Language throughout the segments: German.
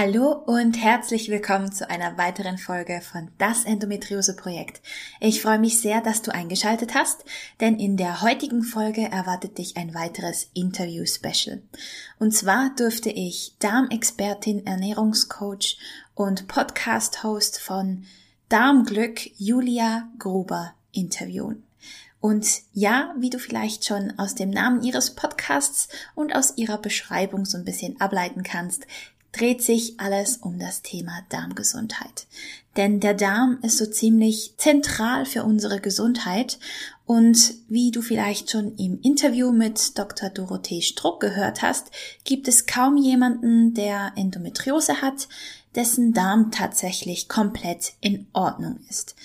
Hallo und herzlich willkommen zu einer weiteren Folge von Das Endometriose Projekt. Ich freue mich sehr, dass du eingeschaltet hast, denn in der heutigen Folge erwartet dich ein weiteres Interview-Special. Und zwar durfte ich Darmexpertin, Ernährungscoach und Podcast-Host von Darmglück Julia Gruber interviewen. Und ja, wie du vielleicht schon aus dem Namen ihres Podcasts und aus ihrer Beschreibung so ein bisschen ableiten kannst, dreht sich alles um das Thema Darmgesundheit. Denn der Darm ist so ziemlich zentral für unsere Gesundheit und wie du vielleicht schon im Interview mit Dr. Dorothee Struck gehört hast, gibt es kaum jemanden, der Endometriose hat, dessen Darm tatsächlich komplett in Ordnung ist.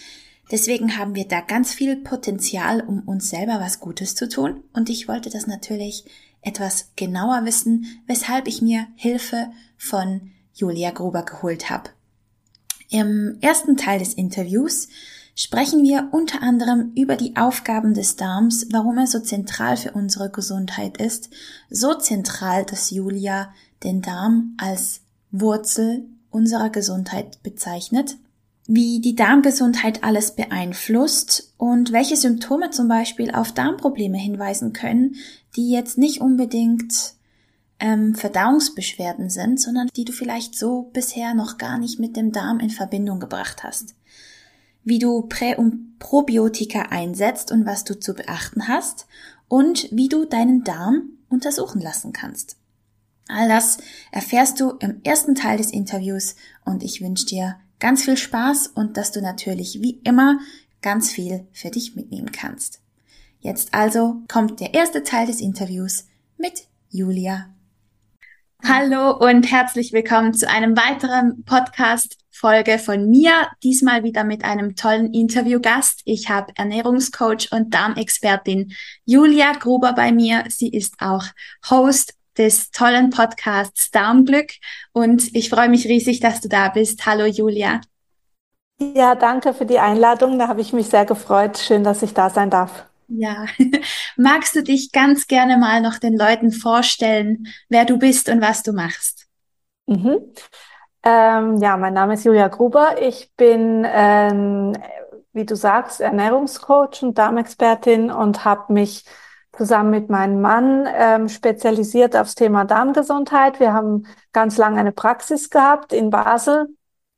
Deswegen haben wir da ganz viel Potenzial, um uns selber was Gutes zu tun. Und ich wollte das natürlich etwas genauer wissen, weshalb ich mir Hilfe von Julia Gruber geholt habe. Im ersten Teil des Interviews sprechen wir unter anderem über die Aufgaben des Darms, warum er so zentral für unsere Gesundheit ist, so zentral, dass Julia den Darm als Wurzel unserer Gesundheit bezeichnet wie die Darmgesundheit alles beeinflusst und welche Symptome zum Beispiel auf Darmprobleme hinweisen können, die jetzt nicht unbedingt ähm, Verdauungsbeschwerden sind, sondern die du vielleicht so bisher noch gar nicht mit dem Darm in Verbindung gebracht hast. Wie du Prä- und Probiotika einsetzt und was du zu beachten hast und wie du deinen Darm untersuchen lassen kannst. All das erfährst du im ersten Teil des Interviews und ich wünsche dir ganz viel Spaß und dass du natürlich wie immer ganz viel für dich mitnehmen kannst. Jetzt also kommt der erste Teil des Interviews mit Julia. Hallo und herzlich willkommen zu einem weiteren Podcast Folge von mir, diesmal wieder mit einem tollen Interviewgast. Ich habe Ernährungscoach und Darmexpertin Julia Gruber bei mir. Sie ist auch Host des tollen Podcasts Darmglück und ich freue mich riesig, dass du da bist. Hallo Julia. Ja, danke für die Einladung. Da habe ich mich sehr gefreut. Schön, dass ich da sein darf. Ja, magst du dich ganz gerne mal noch den Leuten vorstellen, wer du bist und was du machst? Mhm. Ähm, ja, mein Name ist Julia Gruber. Ich bin, ähm, wie du sagst, Ernährungscoach und Darmexpertin und habe mich zusammen mit meinem Mann ähm, spezialisiert aufs Thema Darmgesundheit. Wir haben ganz lange eine Praxis gehabt in Basel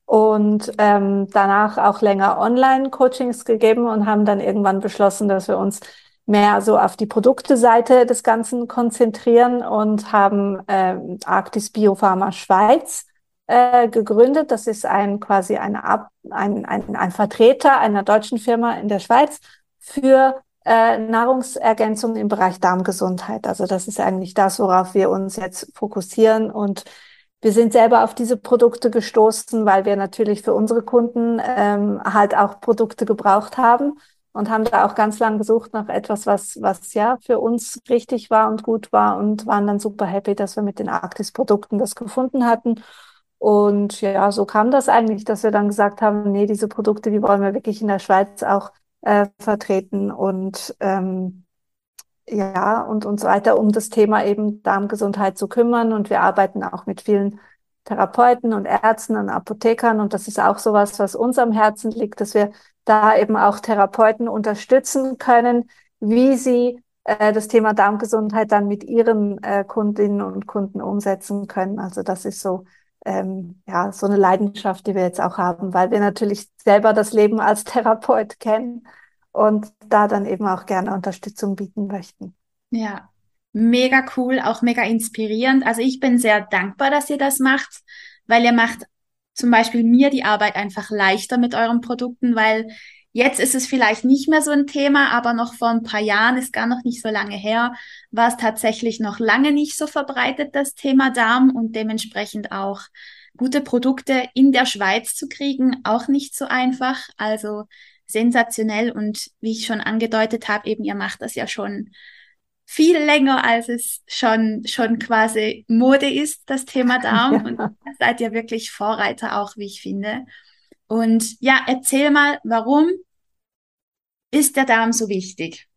und ähm, danach auch länger Online-Coachings gegeben und haben dann irgendwann beschlossen, dass wir uns mehr so auf die Produkteseite des Ganzen konzentrieren und haben ähm, Arctis Biopharma Schweiz äh, gegründet. Das ist ein quasi eine Ab ein, ein, ein Vertreter einer deutschen Firma in der Schweiz für äh, Nahrungsergänzung im Bereich Darmgesundheit. Also das ist eigentlich das, worauf wir uns jetzt fokussieren. Und wir sind selber auf diese Produkte gestoßen, weil wir natürlich für unsere Kunden ähm, halt auch Produkte gebraucht haben und haben da auch ganz lang gesucht nach etwas, was, was ja für uns richtig war und gut war und waren dann super happy, dass wir mit den Arktis-Produkten das gefunden hatten. Und ja, so kam das eigentlich, dass wir dann gesagt haben, nee, diese Produkte, die wollen wir wirklich in der Schweiz auch äh, vertreten und ähm, ja, und uns weiter um das Thema eben Darmgesundheit zu kümmern. Und wir arbeiten auch mit vielen Therapeuten und Ärzten und Apothekern. Und das ist auch sowas, was uns am Herzen liegt, dass wir da eben auch Therapeuten unterstützen können, wie sie äh, das Thema Darmgesundheit dann mit ihren äh, Kundinnen und Kunden umsetzen können. Also das ist so ähm, ja, so eine Leidenschaft, die wir jetzt auch haben, weil wir natürlich selber das Leben als Therapeut kennen und da dann eben auch gerne Unterstützung bieten möchten. Ja, mega cool, auch mega inspirierend. Also ich bin sehr dankbar, dass ihr das macht, weil ihr macht zum Beispiel mir die Arbeit einfach leichter mit euren Produkten, weil Jetzt ist es vielleicht nicht mehr so ein Thema, aber noch vor ein paar Jahren, ist gar noch nicht so lange her, war es tatsächlich noch lange nicht so verbreitet, das Thema Darm und dementsprechend auch gute Produkte in der Schweiz zu kriegen, auch nicht so einfach. Also sensationell und wie ich schon angedeutet habe, eben ihr macht das ja schon viel länger, als es schon, schon quasi Mode ist, das Thema Darm. Ja. Und da seid ihr wirklich Vorreiter auch, wie ich finde. Und ja, erzähl mal, warum ist der Darm so wichtig?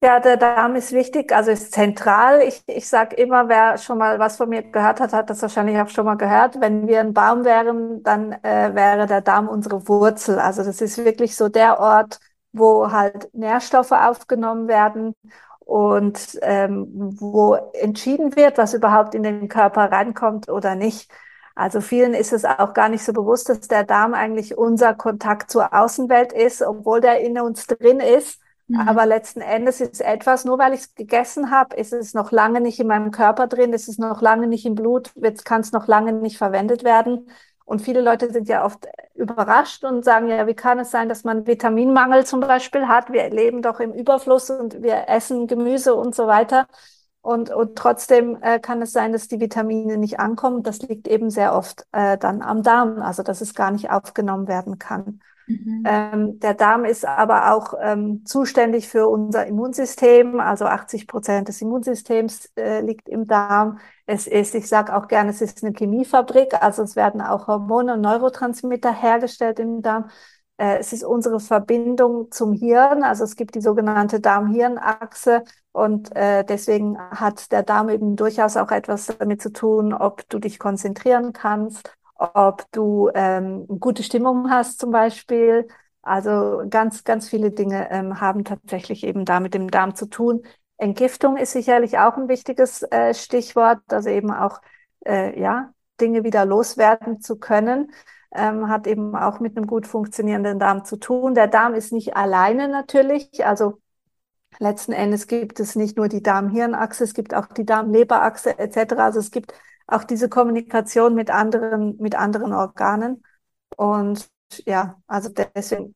Ja, der Darm ist wichtig, also ist zentral. Ich, ich sage immer, wer schon mal was von mir gehört hat, hat das wahrscheinlich auch schon mal gehört. Wenn wir ein Baum wären, dann äh, wäre der Darm unsere Wurzel. Also das ist wirklich so der Ort, wo halt Nährstoffe aufgenommen werden und ähm, wo entschieden wird, was überhaupt in den Körper reinkommt oder nicht. Also vielen ist es auch gar nicht so bewusst, dass der Darm eigentlich unser Kontakt zur Außenwelt ist, obwohl der in uns drin ist. Mhm. Aber letzten Endes ist etwas, nur weil ich es gegessen habe, ist es noch lange nicht in meinem Körper drin, ist es noch lange nicht im Blut, kann es noch lange nicht verwendet werden. Und viele Leute sind ja oft überrascht und sagen, ja, wie kann es sein, dass man Vitaminmangel zum Beispiel hat? Wir leben doch im Überfluss und wir essen Gemüse und so weiter. Und, und trotzdem äh, kann es sein, dass die Vitamine nicht ankommen. Das liegt eben sehr oft äh, dann am Darm, also dass es gar nicht aufgenommen werden kann. Mhm. Ähm, der Darm ist aber auch ähm, zuständig für unser Immunsystem. Also 80 Prozent des Immunsystems äh, liegt im Darm. Es ist, ich sage auch gerne, es ist eine Chemiefabrik. Also es werden auch Hormone und Neurotransmitter hergestellt im Darm. Äh, es ist unsere Verbindung zum Hirn. Also es gibt die sogenannte Darm-Hirn-Achse. Und äh, deswegen hat der Darm eben durchaus auch etwas damit zu tun, ob du dich konzentrieren kannst, ob du ähm, gute Stimmung hast zum Beispiel. Also ganz, ganz viele Dinge ähm, haben tatsächlich eben da mit dem Darm zu tun. Entgiftung ist sicherlich auch ein wichtiges äh, Stichwort, also eben auch äh, ja Dinge wieder loswerden zu können, ähm, hat eben auch mit einem gut funktionierenden Darm zu tun. Der Darm ist nicht alleine natürlich, also letzten Endes gibt es nicht nur die Darm-Hirn-Achse, es gibt auch die Darm-Leber-Achse etc. Also es gibt auch diese Kommunikation mit anderen, mit anderen Organen. Und ja, also deswegen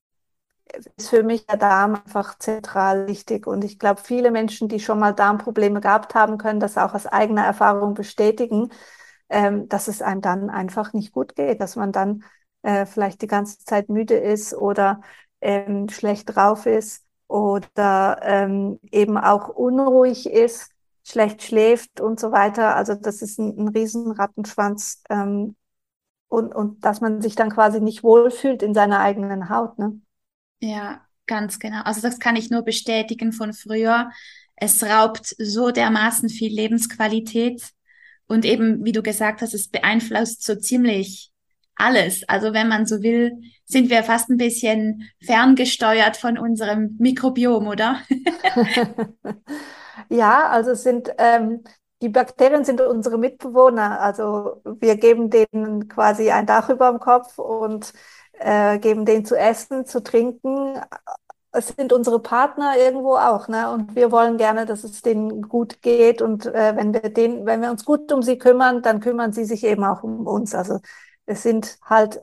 ist für mich der Darm einfach zentral wichtig. Und ich glaube, viele Menschen, die schon mal Darmprobleme gehabt haben, können das auch aus eigener Erfahrung bestätigen, ähm, dass es einem dann einfach nicht gut geht, dass man dann äh, vielleicht die ganze Zeit müde ist oder ähm, schlecht drauf ist oder ähm, eben auch unruhig ist schlecht schläft und so weiter. Also das ist ein, ein Riesenrattenschwanz ähm, und, und dass man sich dann quasi nicht wohlfühlt in seiner eigenen Haut. Ne? Ja, ganz genau. Also das kann ich nur bestätigen von früher. Es raubt so dermaßen viel Lebensqualität und eben, wie du gesagt hast, es beeinflusst so ziemlich alles. Also wenn man so will, sind wir fast ein bisschen ferngesteuert von unserem Mikrobiom, oder? Ja, also sind ähm, die Bakterien sind unsere Mitbewohner. Also wir geben denen quasi ein Dach über dem Kopf und äh, geben denen zu essen, zu trinken. Es sind unsere Partner irgendwo auch, ne? Und wir wollen gerne, dass es denen gut geht. Und äh, wenn wir den, wenn wir uns gut um sie kümmern, dann kümmern sie sich eben auch um uns. Also es sind halt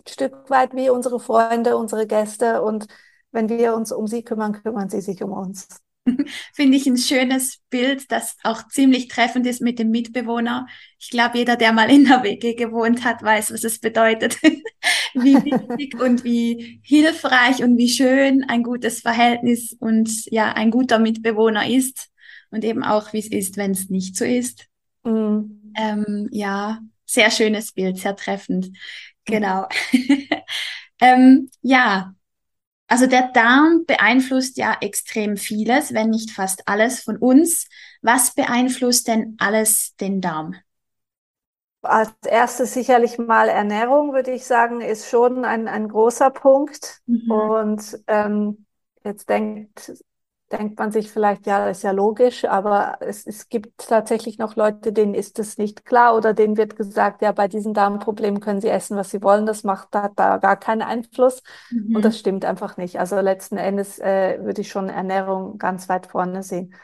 ein Stück weit wie unsere Freunde, unsere Gäste. Und wenn wir uns um sie kümmern, kümmern sie sich um uns. Finde ich ein schönes Bild, das auch ziemlich treffend ist mit dem Mitbewohner. Ich glaube, jeder, der mal in der WG gewohnt hat, weiß, was es bedeutet. wie wichtig und wie hilfreich und wie schön ein gutes Verhältnis und ja, ein guter Mitbewohner ist. Und eben auch, wie es ist, wenn es nicht so ist. Mhm. Ähm, ja, sehr schönes Bild, sehr treffend. Genau. ähm, ja, also der Darm beeinflusst ja extrem vieles, wenn nicht fast alles von uns. Was beeinflusst denn alles den Darm? Als erstes sicherlich mal Ernährung, würde ich sagen, ist schon ein, ein großer Punkt. Mhm. Und ähm, jetzt denkt denkt man sich vielleicht, ja, das ist ja logisch, aber es, es gibt tatsächlich noch Leute, denen ist es nicht klar oder denen wird gesagt, ja, bei diesen Darmproblemen können sie essen, was sie wollen, das macht da, da gar keinen Einfluss. Mhm. Und das stimmt einfach nicht. Also letzten Endes äh, würde ich schon Ernährung ganz weit vorne sehen.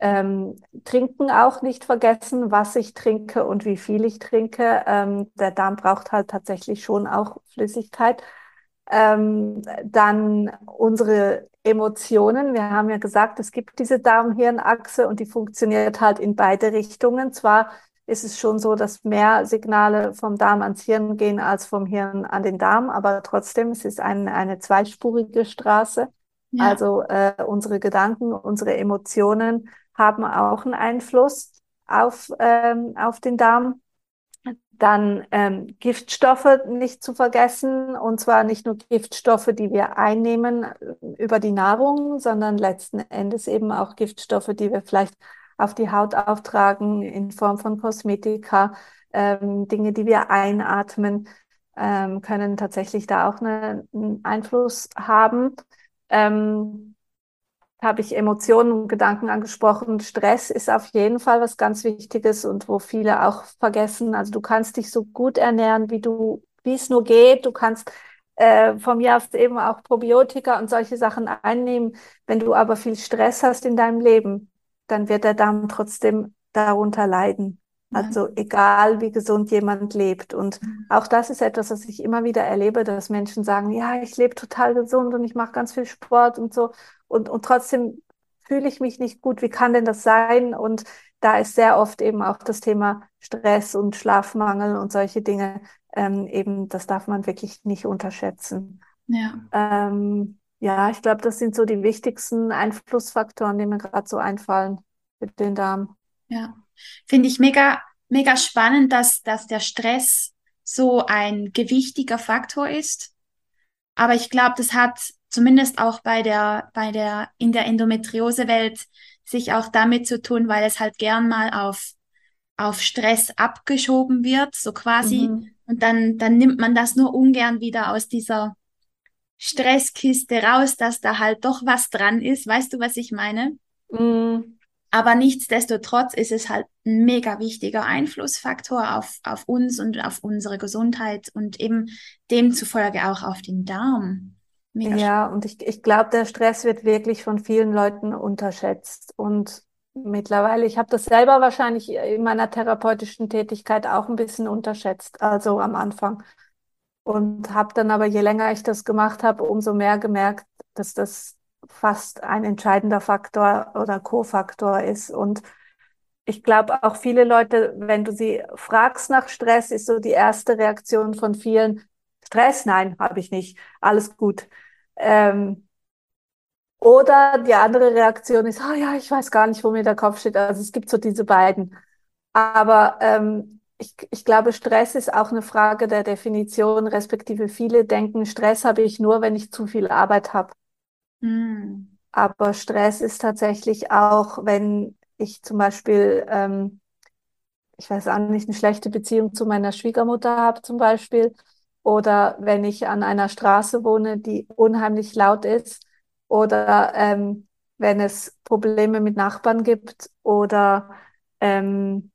Ähm, trinken auch nicht vergessen, was ich trinke und wie viel ich trinke. Ähm, der Darm braucht halt tatsächlich schon auch Flüssigkeit. Ähm, dann unsere Emotionen. Wir haben ja gesagt, es gibt diese Darm-Hirn-Achse und die funktioniert halt in beide Richtungen. Zwar ist es schon so, dass mehr Signale vom Darm ans Hirn gehen als vom Hirn an den Darm. Aber trotzdem, es ist ein, eine zweispurige Straße. Ja. Also äh, unsere Gedanken, unsere Emotionen haben auch einen Einfluss auf, ähm, auf den Darm. Dann ähm, Giftstoffe nicht zu vergessen, und zwar nicht nur Giftstoffe, die wir einnehmen äh, über die Nahrung, sondern letzten Endes eben auch Giftstoffe, die wir vielleicht auf die Haut auftragen in Form von Kosmetika, ähm, Dinge, die wir einatmen, ähm, können tatsächlich da auch eine, einen Einfluss haben. Ähm, habe ich Emotionen und Gedanken angesprochen. Stress ist auf jeden Fall was ganz Wichtiges und wo viele auch vergessen. Also du kannst dich so gut ernähren, wie du, wie es nur geht. Du kannst äh, von mir aus eben auch Probiotika und solche Sachen einnehmen. Wenn du aber viel Stress hast in deinem Leben, dann wird der Darm trotzdem darunter leiden. Also egal, wie gesund jemand lebt. Und mhm. auch das ist etwas, was ich immer wieder erlebe, dass Menschen sagen, ja, ich lebe total gesund und ich mache ganz viel Sport und so. Und, und trotzdem fühle ich mich nicht gut. Wie kann denn das sein? Und da ist sehr oft eben auch das Thema Stress und Schlafmangel und solche Dinge. Ähm, eben, das darf man wirklich nicht unterschätzen. Ja. Ähm, ja, ich glaube, das sind so die wichtigsten Einflussfaktoren, die mir gerade so einfallen mit den Darm. Ja, finde ich mega, mega spannend, dass, dass der Stress so ein gewichtiger Faktor ist. Aber ich glaube, das hat zumindest auch bei der, bei der, in der Endometriose-Welt sich auch damit zu tun, weil es halt gern mal auf, auf Stress abgeschoben wird, so quasi. Mhm. Und dann, dann nimmt man das nur ungern wieder aus dieser Stresskiste raus, dass da halt doch was dran ist. Weißt du, was ich meine? Mhm. Aber nichtsdestotrotz ist es halt ein mega wichtiger Einflussfaktor auf, auf uns und auf unsere Gesundheit und eben demzufolge auch auf den Darm. Mega ja, und ich, ich glaube, der Stress wird wirklich von vielen Leuten unterschätzt. Und mittlerweile, ich habe das selber wahrscheinlich in meiner therapeutischen Tätigkeit auch ein bisschen unterschätzt, also am Anfang. Und habe dann aber, je länger ich das gemacht habe, umso mehr gemerkt, dass das fast ein entscheidender Faktor oder Co-Faktor ist. Und ich glaube auch viele Leute, wenn du sie fragst nach Stress, ist so die erste Reaktion von vielen, Stress, nein, habe ich nicht, alles gut. Ähm, oder die andere Reaktion ist, oh ja, ich weiß gar nicht, wo mir der Kopf steht. Also es gibt so diese beiden. Aber ähm, ich, ich glaube, Stress ist auch eine Frage der Definition, respektive viele denken, Stress habe ich nur, wenn ich zu viel Arbeit habe. Mhm. Aber Stress ist tatsächlich auch, wenn ich zum Beispiel, ähm, ich weiß auch nicht, eine schlechte Beziehung zu meiner Schwiegermutter habe zum Beispiel, oder wenn ich an einer Straße wohne, die unheimlich laut ist, oder ähm, wenn es Probleme mit Nachbarn gibt oder ähm,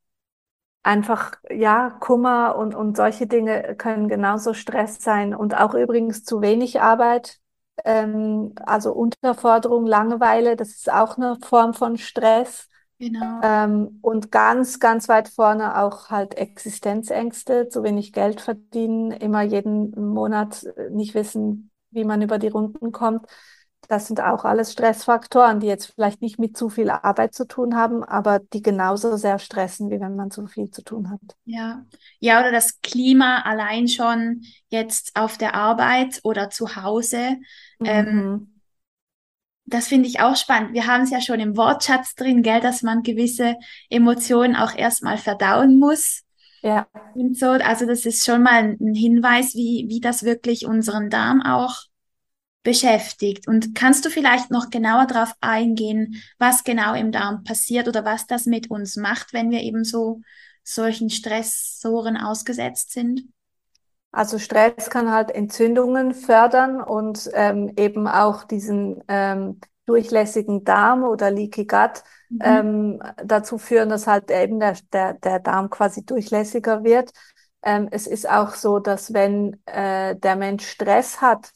einfach, ja, Kummer und, und solche Dinge können genauso Stress sein und auch übrigens zu wenig Arbeit ähm, also Unterforderung, Langeweile, das ist auch eine Form von Stress. Genau. Ähm, und ganz, ganz weit vorne auch halt Existenzängste, zu wenig Geld verdienen, immer jeden Monat nicht wissen, wie man über die Runden kommt. Das sind auch alles Stressfaktoren, die jetzt vielleicht nicht mit zu viel Arbeit zu tun haben, aber die genauso sehr stressen, wie wenn man zu viel zu tun hat. Ja, ja, oder das Klima allein schon jetzt auf der Arbeit oder zu Hause. Ähm, mhm. Ähm, das finde ich auch spannend. Wir haben es ja schon im Wortschatz drin, gell, dass man gewisse Emotionen auch erstmal verdauen muss. Ja. Und so, also das ist schon mal ein Hinweis, wie, wie das wirklich unseren Darm auch beschäftigt. Und kannst du vielleicht noch genauer darauf eingehen, was genau im Darm passiert oder was das mit uns macht, wenn wir eben so solchen Stressoren ausgesetzt sind? Also Stress kann halt Entzündungen fördern und ähm, eben auch diesen ähm, durchlässigen Darm oder Leaky Gut mhm. ähm, dazu führen, dass halt eben der, der, der Darm quasi durchlässiger wird. Ähm, es ist auch so, dass wenn äh, der Mensch Stress hat,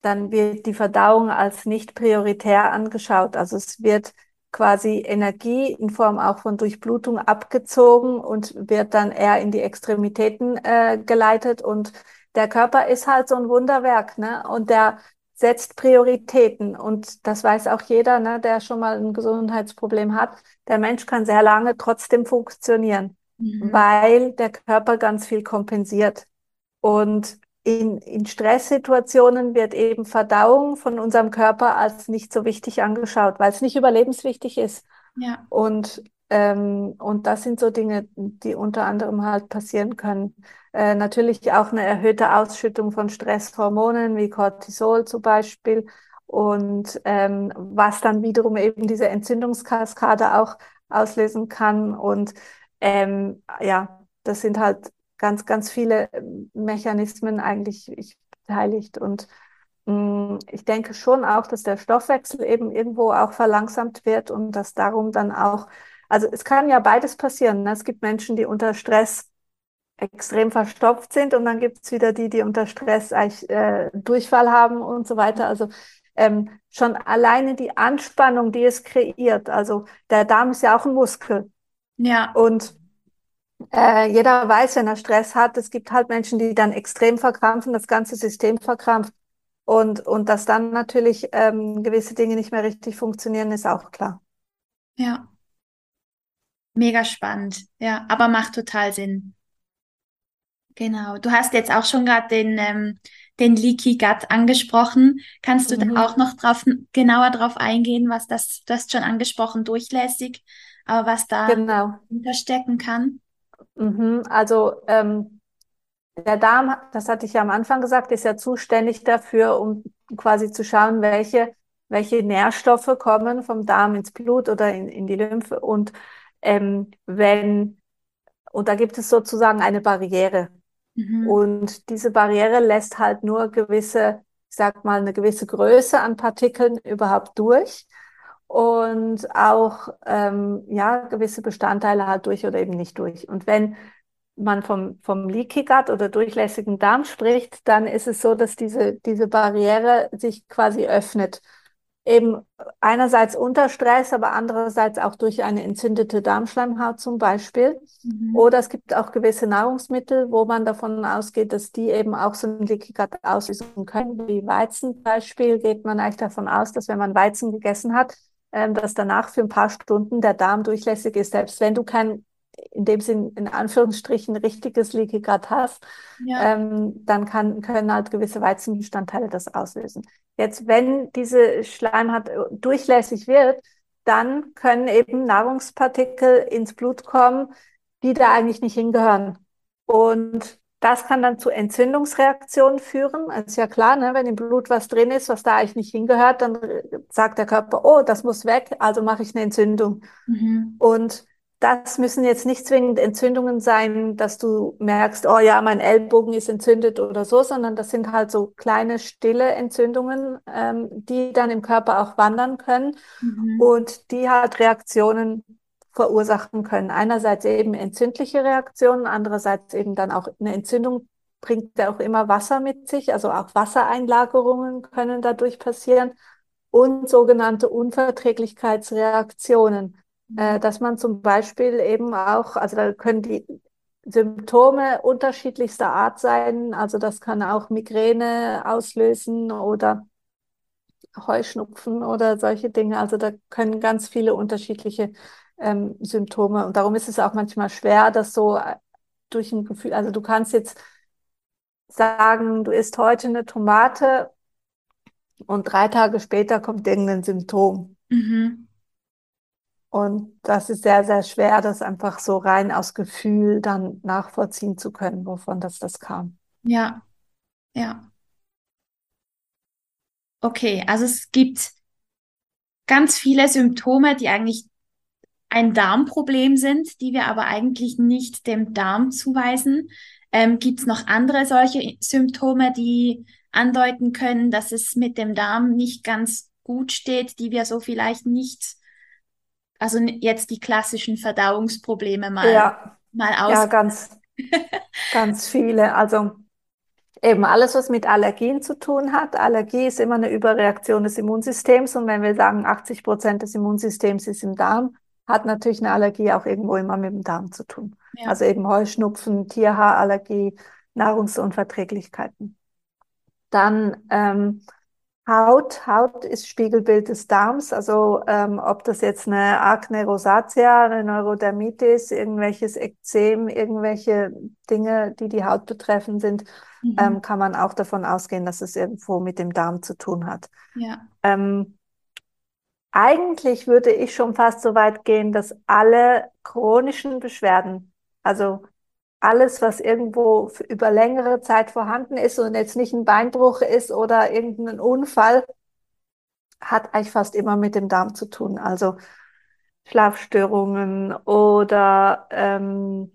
dann wird die Verdauung als nicht prioritär angeschaut. Also es wird quasi Energie in Form auch von Durchblutung abgezogen und wird dann eher in die Extremitäten äh, geleitet. Und der Körper ist halt so ein Wunderwerk, ne? Und der setzt Prioritäten. Und das weiß auch jeder, ne, der schon mal ein Gesundheitsproblem hat. Der Mensch kann sehr lange trotzdem funktionieren. mhm. weil der Körper ganz viel kompensiert. Und in, in Stresssituationen wird eben Verdauung von unserem Körper als nicht so wichtig angeschaut, weil es nicht überlebenswichtig ist. Ja. Und, ähm, und das sind so Dinge, die unter anderem halt passieren können. Äh, natürlich auch eine erhöhte Ausschüttung von Stresshormonen wie Cortisol zum Beispiel und ähm, was dann wiederum eben diese Entzündungskaskade auch auslösen kann. Und ähm, ja, das sind halt ganz, ganz viele Mechanismen eigentlich beteiligt. Und mh, mm, ich denke schon auch, dass der Stoffwechsel eben irgendwo auch verlangsamt wird und dass darum dann auch, also es kann ja beides passieren. Ne? Es gibt Menschen, die unter Stress extrem verstopft sind und dann gibt es wieder die, die unter Stress eigentlich äh, Durchfall haben und so weiter. Also ähm, schon alleine die Anspannung, die es kreiert. Also der Darm ist ja auch ein Muskel. Ja. Und äh, jeder weiß, wenn er Stress hat, es gibt halt Menschen, die dann extrem verkrampfen, das ganze System verkrampft. Und, und dass dann natürlich ähm, gewisse Dinge nicht mehr richtig funktionieren, ist auch klar. Ja. Mega spannend. Ja, aber macht total Sinn. Genau. Du hast jetzt auch schon gerade den ähm, den Leaky Gut angesprochen. Kannst du mhm. da auch noch drauf, genauer drauf eingehen, was das, du hast schon angesprochen, durchlässig, aber was da genau. hinterstecken kann? Mhm. Also ähm, der Darm, das hatte ich ja am Anfang gesagt, ist ja zuständig dafür, um quasi zu schauen, welche, welche Nährstoffe kommen vom Darm ins Blut oder in, in die Lymphe. Und ähm, wenn, und da gibt es sozusagen eine Barriere. Mhm. Und diese Barriere lässt halt nur gewisse, ich sag mal, eine gewisse Größe an Partikeln überhaupt durch und auch ähm, ja gewisse Bestandteile halt durch oder eben nicht durch. Und wenn man vom, vom Leaky Gut oder durchlässigen Darm spricht, dann ist es so, dass diese, diese Barriere sich quasi öffnet eben einerseits unter Stress, aber andererseits auch durch eine entzündete Darmschleimhaut zum Beispiel. Mhm. Oder es gibt auch gewisse Nahrungsmittel, wo man davon ausgeht, dass die eben auch so ein Leaky Gut auslösen können. Wie Weizen zum Beispiel geht man eigentlich davon aus, dass wenn man Weizen gegessen hat, ähm, dass danach für ein paar Stunden der Darm durchlässig ist, selbst wenn du kein in dem Sinn in Anführungsstrichen richtiges Leaky Gut hast, ja. ähm, dann kann, können halt gewisse Weizenbestandteile das auslösen. Jetzt, wenn diese Schleimhaut durchlässig wird, dann können eben Nahrungspartikel ins Blut kommen, die da eigentlich nicht hingehören. Und das kann dann zu Entzündungsreaktionen führen. Ist ja klar, ne? wenn im Blut was drin ist, was da eigentlich nicht hingehört, dann sagt der Körper, oh, das muss weg, also mache ich eine Entzündung. Mhm. Und das müssen jetzt nicht zwingend Entzündungen sein, dass du merkst, oh ja, mein Ellbogen ist entzündet oder so, sondern das sind halt so kleine stille Entzündungen, ähm, die dann im Körper auch wandern können mhm. und die halt Reaktionen verursachen können. Einerseits eben entzündliche Reaktionen, andererseits eben dann auch eine Entzündung bringt ja auch immer Wasser mit sich, also auch Wassereinlagerungen können dadurch passieren und sogenannte Unverträglichkeitsreaktionen äh, dass man zum Beispiel eben auch, also da können die Symptome unterschiedlichster Art sein. Also das kann auch Migräne auslösen oder Heuschnupfen oder solche Dinge. Also da können ganz viele unterschiedliche ähm, Symptome. Und darum ist es auch manchmal schwer, das so äh, durch ein Gefühl, also du kannst jetzt sagen, du isst heute eine Tomate und drei Tage später kommt irgendein Symptom. Mhm. Und das ist sehr, sehr schwer, das einfach so rein aus Gefühl dann nachvollziehen zu können, wovon das, das kam. Ja, ja. Okay, also es gibt ganz viele Symptome, die eigentlich ein Darmproblem sind, die wir aber eigentlich nicht dem Darm zuweisen. Ähm, gibt es noch andere solche Symptome, die andeuten können, dass es mit dem Darm nicht ganz gut steht, die wir so vielleicht nicht also jetzt die klassischen Verdauungsprobleme mal, ja. mal aus. Ja, ganz, ganz viele. Also eben alles, was mit Allergien zu tun hat. Allergie ist immer eine Überreaktion des Immunsystems. Und wenn wir sagen, 80 Prozent des Immunsystems ist im Darm, hat natürlich eine Allergie auch irgendwo immer mit dem Darm zu tun. Ja. Also eben Heuschnupfen, Tierhaarallergie, Nahrungsunverträglichkeiten. Dann ähm, Haut, Haut ist Spiegelbild des Darms, also ähm, ob das jetzt eine Akne rosacea, eine Neurodermitis, irgendwelches Ekzem, irgendwelche Dinge, die die Haut betreffen sind, mhm. ähm, kann man auch davon ausgehen, dass es irgendwo mit dem Darm zu tun hat. Ja. Ähm, eigentlich würde ich schon fast so weit gehen, dass alle chronischen Beschwerden, also alles, was irgendwo über längere Zeit vorhanden ist und jetzt nicht ein Beinbruch ist oder irgendein Unfall, hat eigentlich fast immer mit dem Darm zu tun. Also Schlafstörungen oder ähm,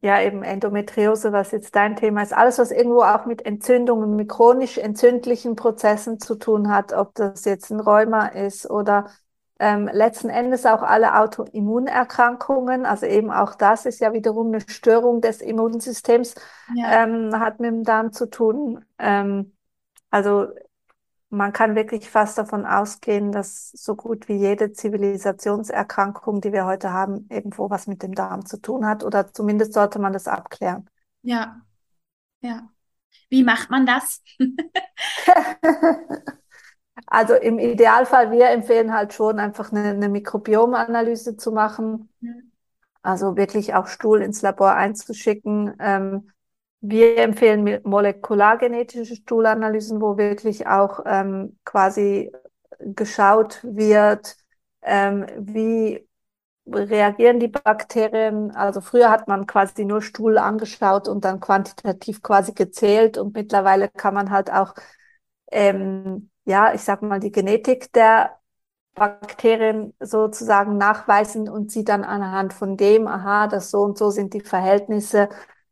ja eben Endometriose, was jetzt dein Thema ist. Alles, was irgendwo auch mit Entzündungen, mit chronisch entzündlichen Prozessen zu tun hat, ob das jetzt ein Rheuma ist oder ähm, letzten Endes auch alle Autoimmunerkrankungen, also eben auch das ist ja wiederum eine Störung des Immunsystems, ja. ähm, hat mit dem Darm zu tun. Ähm, also man kann wirklich fast davon ausgehen, dass so gut wie jede Zivilisationserkrankung, die wir heute haben, irgendwo was mit dem Darm zu tun hat oder zumindest sollte man das abklären. Ja, ja. Wie macht man das? Also im Idealfall, wir empfehlen halt schon einfach eine, eine Mikrobiomanalyse zu machen. Also wirklich auch Stuhl ins Labor einzuschicken. Ähm, wir empfehlen molekulargenetische Stuhlanalysen, wo wirklich auch ähm, quasi geschaut wird, ähm, wie reagieren die Bakterien. Also früher hat man quasi nur Stuhl angeschaut und dann quantitativ quasi gezählt und mittlerweile kann man halt auch ähm, ja, ich sag mal, die Genetik der Bakterien sozusagen nachweisen und sie dann anhand von dem, aha, das so und so sind die Verhältnisse.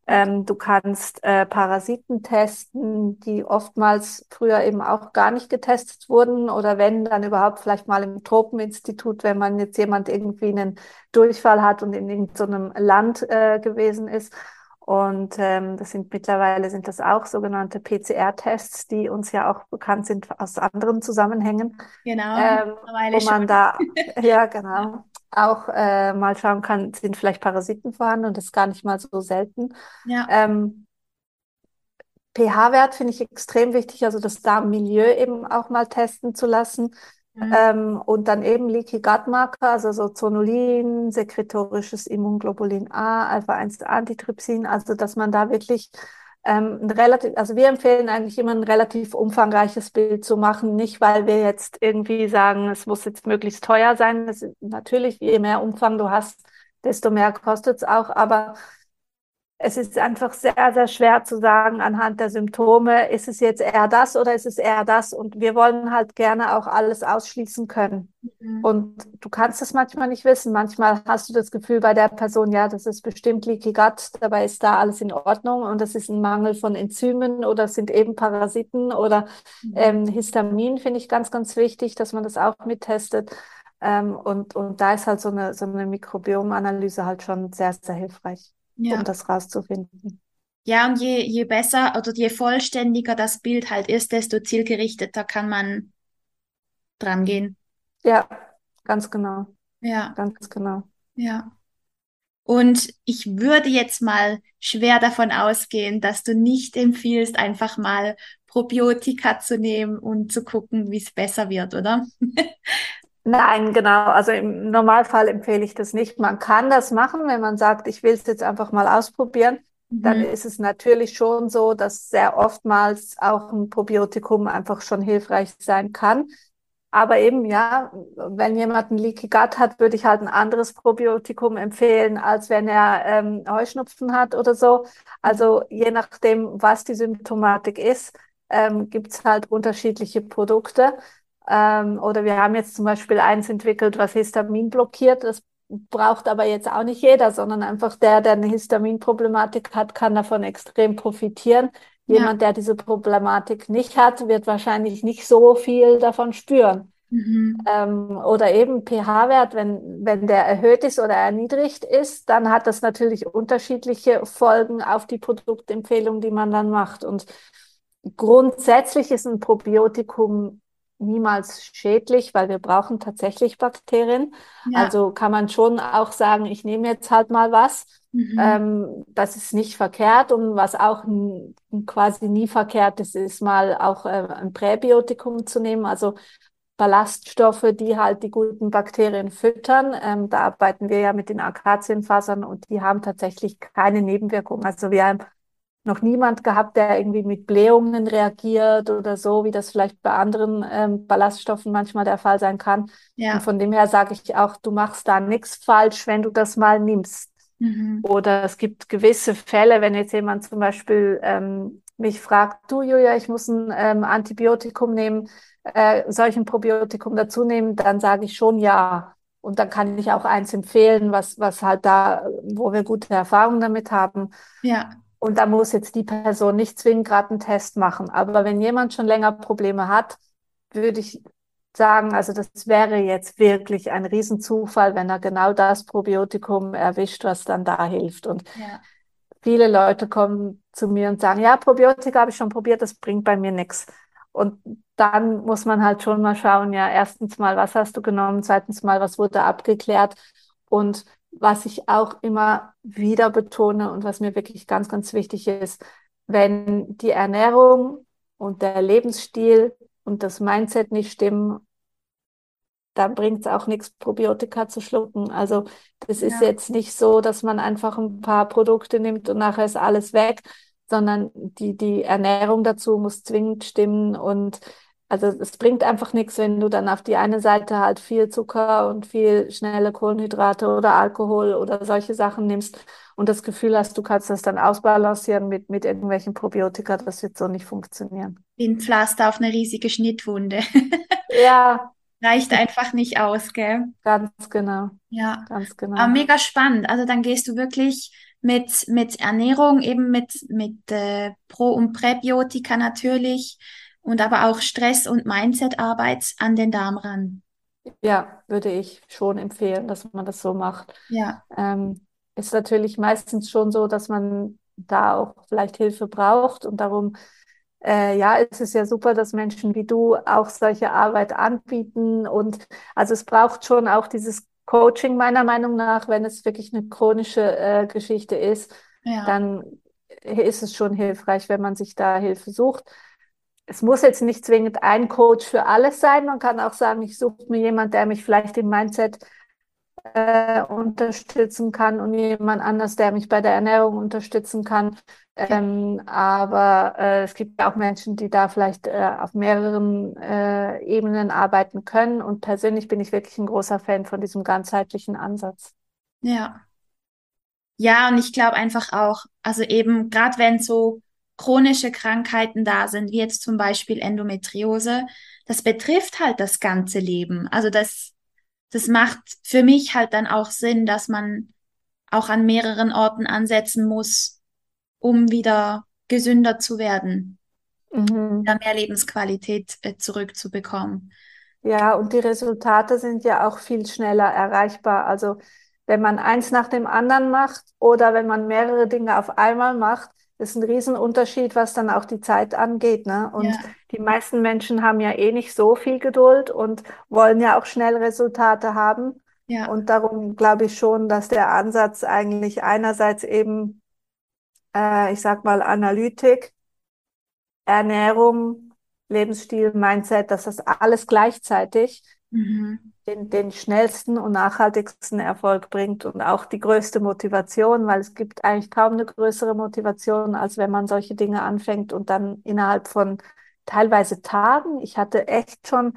Ähm, du kannst äh, Parasiten testen, die oftmals früher eben auch gar nicht getestet wurden oder wenn dann überhaupt vielleicht mal im Tropeninstitut, wenn man jetzt jemand irgendwie einen Durchfall hat und in irgendeinem Land äh, gewesen ist. Und ähm, das sind mittlerweile sind das auch sogenannte PCR-Tests, die uns ja auch bekannt sind aus anderen Zusammenhängen. Genau. Ähm, wo man schon. da ja genau auch äh, mal schauen kann, sind vielleicht Parasiten vorhanden und das ist gar nicht mal so selten. Ja. Ähm, pH-Wert finde ich extrem wichtig, also das Darmmilieu eben auch mal testen zu lassen. Mhm. Ähm, und dann eben Leaky Gut Marker, also so Zonulin, sekretorisches Immunglobulin A, Alpha-1 Antitrypsin, also dass man da wirklich ähm, relativ, also wir empfehlen eigentlich immer ein relativ umfangreiches Bild zu machen, nicht weil wir jetzt irgendwie sagen, es muss jetzt möglichst teuer sein. Das natürlich, je mehr Umfang du hast, desto mehr kostet es auch, aber es ist einfach sehr, sehr schwer zu sagen anhand der Symptome, ist es jetzt eher das oder ist es eher das? Und wir wollen halt gerne auch alles ausschließen können. Mhm. Und du kannst es manchmal nicht wissen. Manchmal hast du das Gefühl bei der Person, ja, das ist bestimmt Leaky Gut, dabei ist da alles in Ordnung und das ist ein Mangel von Enzymen oder sind eben Parasiten oder mhm. ähm, Histamin, finde ich ganz, ganz wichtig, dass man das auch mittestet. Ähm, und, und da ist halt so eine, so eine Mikrobiomanalyse halt schon sehr, sehr hilfreich ja. um das rauszufinden. Ja, und je, je besser oder je vollständiger das Bild halt ist, desto zielgerichteter kann man dran gehen. Ja, ganz genau. Ja. Ganz genau. Ja. Und ich würde jetzt mal schwer davon ausgehen, dass du nicht empfiehlst, einfach mal Probiotika zu nehmen und zu gucken, wie es besser wird, oder? Nein, genau. Also im Normalfall empfehle ich das nicht. Man kann das machen, wenn man sagt, ich will es jetzt einfach mal ausprobieren. Mhm. Dann ist es natürlich schon so, dass sehr oftmals auch ein Probiotikum einfach schon hilfreich sein kann. Aber eben, ja, wenn jemand ein Leaky Gut hat, würde ich halt ein anderes Probiotikum empfehlen, als wenn er ähm, Heuschnupfen hat oder so. Also je nachdem, was die Symptomatik ist, ähm, gibt es halt unterschiedliche Produkte. Ähm, oder wir haben jetzt zum Beispiel eins entwickelt, was Histamin blockiert. Das braucht aber jetzt auch nicht jeder, sondern einfach der, der eine Histaminproblematik hat, kann davon extrem profitieren. Ja. Jemand, der diese Problematik nicht hat, wird wahrscheinlich nicht so viel davon spüren. Mhm. Ähm, oder eben pH-Wert, wenn, wenn der erhöht ist oder erniedrigt ist, dann hat das natürlich unterschiedliche Folgen auf die Produktempfehlung, die man dann macht. Und grundsätzlich ist ein Probiotikum niemals schädlich, weil wir brauchen tatsächlich Bakterien. Ja. Also kann man schon auch sagen, ich nehme jetzt halt mal was. Mhm. Ähm, das ist nicht verkehrt und was auch quasi nie verkehrt ist, ist mal auch äh, ein Präbiotikum zu nehmen, also Ballaststoffe, die halt die guten Bakterien füttern. Ähm, da arbeiten wir ja mit den Akazienfasern und die haben tatsächlich keine Nebenwirkungen. Also wir haben noch niemand gehabt, der irgendwie mit Blähungen reagiert oder so, wie das vielleicht bei anderen ähm, Ballaststoffen manchmal der Fall sein kann. Ja. Und von dem her sage ich auch, du machst da nichts falsch, wenn du das mal nimmst. Mhm. Oder es gibt gewisse Fälle, wenn jetzt jemand zum Beispiel ähm, mich fragt, du Julia, ich muss ein ähm, Antibiotikum nehmen, äh, solchen Probiotikum dazu nehmen, dann sage ich schon ja. Und dann kann ich auch eins empfehlen, was, was halt da, wo wir gute Erfahrungen damit haben. Ja. Und da muss jetzt die Person nicht zwingend gerade einen Test machen. Aber wenn jemand schon länger Probleme hat, würde ich sagen, also das wäre jetzt wirklich ein Riesenzufall, wenn er genau das Probiotikum erwischt, was dann da hilft. Und Ja. viele Leute kommen zu mir und sagen, ja, Probiotika habe ich schon probiert, das bringt bei mir nichts. Und dann muss man halt schon mal schauen, ja, erstens mal, was hast du genommen? Zweitens mal, was wurde abgeklärt? Und was ich auch immer wieder betone und was mir wirklich ganz, ganz wichtig ist, wenn die Ernährung und der Lebensstil und das Mindset nicht stimmen, dann bringt es auch nichts, Probiotika zu schlucken. Also das ist Ja. jetzt nicht so, dass man einfach ein paar Produkte nimmt und nachher ist alles weg, sondern die, die Ernährung dazu muss zwingend stimmen und also es bringt einfach nichts, wenn du dann auf die eine Seite halt viel Zucker und viel schnelle Kohlenhydrate oder Alkohol oder solche Sachen nimmst und das Gefühl hast, du kannst das dann ausbalancieren mit, mit irgendwelchen Probiotika, das wird so nicht funktionieren. Wie ein Pflaster auf eine riesige Schnittwunde. Ja, Reicht einfach nicht aus, gell? ganz genau, Ja. ganz Aber genau. mega spannend. Also dann gehst du wirklich mit, mit Ernährung, eben mit, mit äh, Pro- und Präbiotika natürlich und aber auch Stress- und Mindset-Arbeit an den Darm ran. Ja, würde ich schon empfehlen, dass man das so macht. Ja, Ähm, ist natürlich meistens schon so, dass man da auch vielleicht Hilfe braucht und darum, äh, ja, es ist ja super, dass Menschen wie du auch solche Arbeit anbieten und also es braucht schon auch dieses Coaching meiner Meinung nach, wenn es wirklich eine chronische äh, Geschichte ist, ja, dann ist es schon hilfreich, wenn man sich da Hilfe sucht. Es muss jetzt nicht zwingend ein Coach für alles sein. Man kann auch sagen, ich suche mir jemand, der mich vielleicht im Mindset äh, unterstützen kann und jemand anders, der mich bei der Ernährung unterstützen kann. Ähm, aber äh, es gibt ja auch Menschen, die da vielleicht äh, auf mehreren äh, Ebenen arbeiten können. Und persönlich bin ich wirklich ein großer Fan von diesem ganzheitlichen Ansatz. ja. Ja, und ich glaube einfach auch, also eben, gerade wenn so chronische Krankheiten da sind, wie jetzt zum Beispiel Endometriose, das betrifft halt das ganze Leben. Also das, das macht für mich halt dann auch Sinn, dass man auch an mehreren Orten ansetzen muss, um wieder gesünder zu werden, Mhm. wieder mehr Lebensqualität äh, zurückzubekommen. Ja, und die Resultate sind ja auch viel schneller erreichbar. Also wenn man eins nach dem anderen macht oder wenn man mehrere Dinge auf einmal macht, ist ein Riesenunterschied, was dann auch die Zeit angeht, ne? Und Ja, die meisten Menschen haben ja eh nicht so viel Geduld und wollen ja auch schnell Resultate haben. ja, Und darum glaube ich schon, dass der Ansatz eigentlich einerseits eben, äh, ich sag mal, Analytik, Ernährung, Lebensstil, Mindset, dass das alles gleichzeitig mhm. Den, den schnellsten und nachhaltigsten Erfolg bringt und auch die größte Motivation, weil es gibt eigentlich kaum eine größere Motivation, als wenn man solche Dinge anfängt und dann innerhalb von teilweise Tagen. Ich hatte echt schon,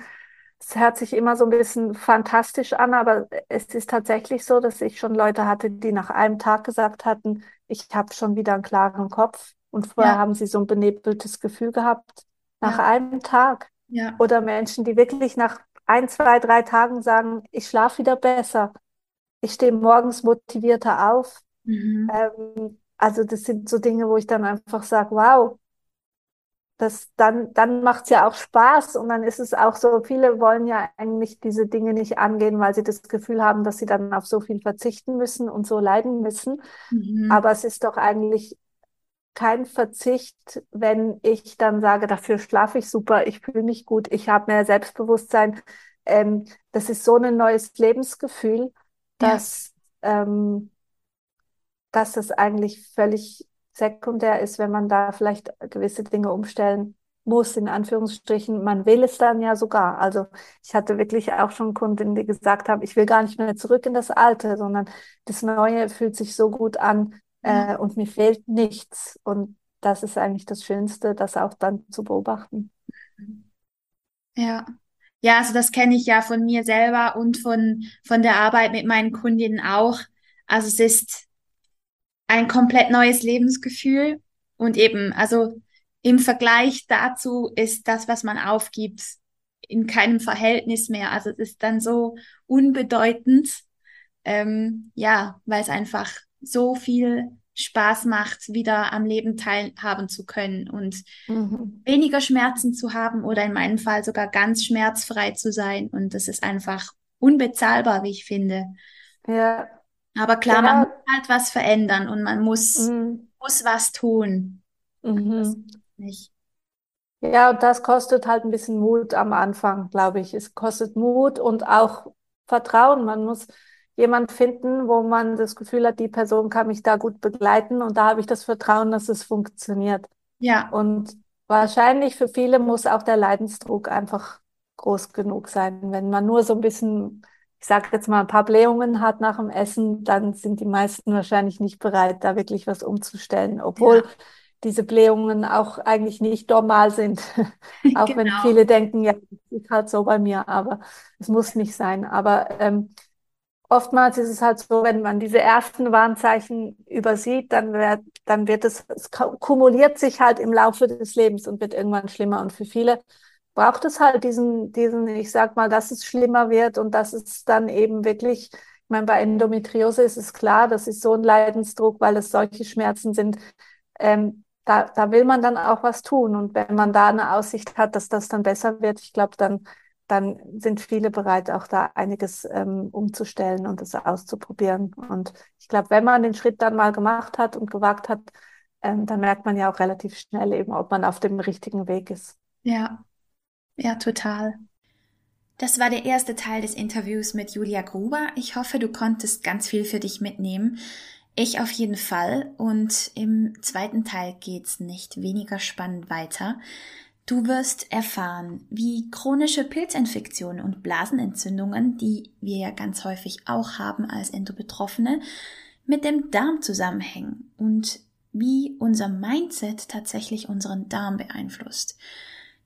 es hört sich immer so ein bisschen fantastisch an, aber es ist tatsächlich so, dass ich schon Leute hatte, die nach einem Tag gesagt hatten, ich habe schon wieder einen klaren Kopf. Und vorher Ja, haben sie so ein benebeltes Gefühl gehabt. Nach ja, einem Tag. ja, Oder Menschen, die wirklich nach ein, zwei, drei Tagen sagen, ich schlafe wieder besser. Ich stehe morgens motivierter auf. mhm. Ähm, also das sind so Dinge, wo ich dann einfach sage, wow, das, dann, dann macht's ja auch Spaß und dann ist es auch so, viele wollen ja eigentlich diese Dinge nicht angehen, weil sie das Gefühl haben, dass sie dann auf so viel verzichten müssen und so leiden müssen. Mhm. Aber es ist doch eigentlich kein Verzicht, wenn ich dann sage, dafür schlafe ich super, ich fühle mich gut, ich habe mehr Selbstbewusstsein. Ähm, das ist so ein neues Lebensgefühl, dass, ja. ähm, dass es eigentlich völlig sekundär ist, wenn man da vielleicht gewisse Dinge umstellen muss, in Anführungsstrichen. Man will es dann ja sogar. Also ich hatte wirklich auch schon Kunden, die gesagt haben, ich will gar nicht mehr zurück in das Alte, sondern das Neue fühlt sich so gut an äh, und mir fehlt nichts. Und das ist eigentlich das Schönste, das auch dann zu beobachten. Ja. Ja, also das kenne ich ja von mir selber und von, von der Arbeit mit meinen Kundinnen auch. Also es ist ein komplett neues Lebensgefühl und eben, also im Vergleich dazu ist das, was man aufgibt, in keinem Verhältnis mehr. Also es ist dann so unbedeutend, ähm, ja, weil es einfach so viel Spaß macht, wieder am Leben teilhaben zu können und mhm. weniger Schmerzen zu haben oder in meinem Fall sogar ganz schmerzfrei zu sein. Und das ist einfach unbezahlbar, wie ich finde. Ja. Aber klar, ja. man muss halt was verändern und man muss, mhm. muss was tun. Mhm nicht. Ja, und das kostet halt ein bisschen Mut am Anfang, glaube ich. Es kostet Mut und auch Vertrauen. Man muss jemand finden, wo man das Gefühl hat, die Person kann mich da gut begleiten und da habe ich das Vertrauen, dass es funktioniert. Ja. Und wahrscheinlich für viele muss auch der Leidensdruck einfach groß genug sein. Wenn man nur so ein bisschen, ich sage jetzt mal, ein paar Blähungen hat nach dem Essen, dann sind die meisten wahrscheinlich nicht bereit, da wirklich was umzustellen. Obwohl ja diese Blähungen auch eigentlich nicht normal sind. auch genau. wenn viele denken, ja, das ist halt so bei mir, aber es muss nicht sein. Aber ähm, oftmals ist es halt so, wenn man diese ersten Warnzeichen übersieht, dann wird, dann wird es, es kumuliert sich halt im Laufe des Lebens und wird irgendwann schlimmer. Und für viele braucht es halt diesen, diesen, ich sag mal, dass es schlimmer wird und dass es dann eben wirklich, ich meine, bei Endometriose ist es klar, das ist so ein Leidensdruck, weil es solche Schmerzen sind, ähm, da, da will man dann auch was tun. Und wenn man da eine Aussicht hat, dass das dann besser wird, ich glaube, dann, dann sind viele bereit, auch da einiges ähm, umzustellen und das auszuprobieren. Und ich glaube, wenn man den Schritt dann mal gemacht hat und gewagt hat, ähm, dann merkt man ja auch relativ schnell eben, ob man auf dem richtigen Weg ist. Ja, ja, total. Das war der erste Teil des Interviews mit Julia Gruber. Ich hoffe, du konntest ganz viel für dich mitnehmen. Ich auf jeden Fall. Und im zweiten Teil geht's nicht weniger spannend weiter. Du wirst erfahren, wie chronische Pilzinfektionen und Blasenentzündungen, die wir ja ganz häufig auch haben als Endobetroffene, mit dem Darm zusammenhängen und wie unser Mindset tatsächlich unseren Darm beeinflusst.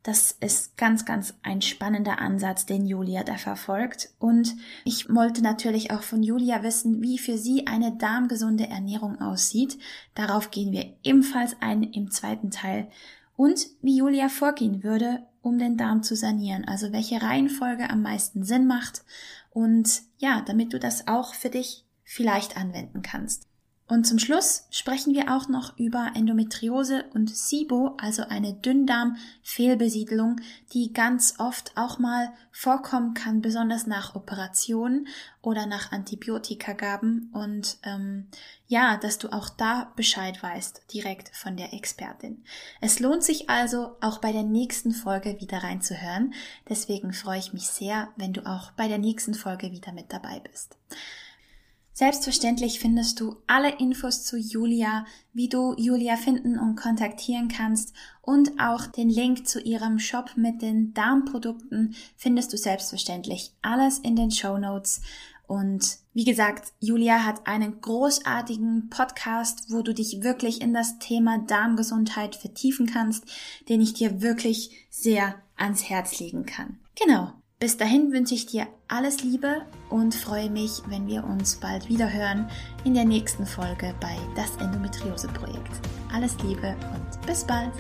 Das ist ganz, ganz ein spannender Ansatz, den Julia da verfolgt. Und ich wollte natürlich auch von Julia wissen, wie für sie eine darmgesunde Ernährung aussieht. Darauf gehen wir ebenfalls ein im zweiten Teil. Und wie Julia vorgehen würde, um den Darm zu sanieren. Also welche Reihenfolge am meisten Sinn macht. Und ja, damit du das auch für dich vielleicht anwenden kannst. Und zum Schluss sprechen wir auch noch über Endometriose und SIBO, also eine Dünndarmfehlbesiedelung, die ganz oft auch mal vorkommen kann, besonders nach Operationen oder nach Antibiotikagaben. Und ähm, ja, dass du auch da Bescheid weißt, direkt von der Expertin. Es lohnt sich also, auch bei der nächsten Folge wieder reinzuhören. Deswegen freue ich mich sehr, wenn du auch bei der nächsten Folge wieder mit dabei bist. Selbstverständlich findest du alle Infos zu Julia, wie du Julia finden und kontaktieren kannst und auch den Link zu ihrem Shop mit den Darmprodukten findest du selbstverständlich alles in den Show Notes. Und wie gesagt, Julia hat einen großartigen Podcast, wo du dich wirklich in das Thema Darmgesundheit vertiefen kannst, den ich dir wirklich sehr ans Herz legen kann. Genau. Bis dahin wünsche ich dir alles Liebe und freue mich, wenn wir uns bald wieder hören in der nächsten Folge bei Das Endometriose Projekt. Alles Liebe und bis bald!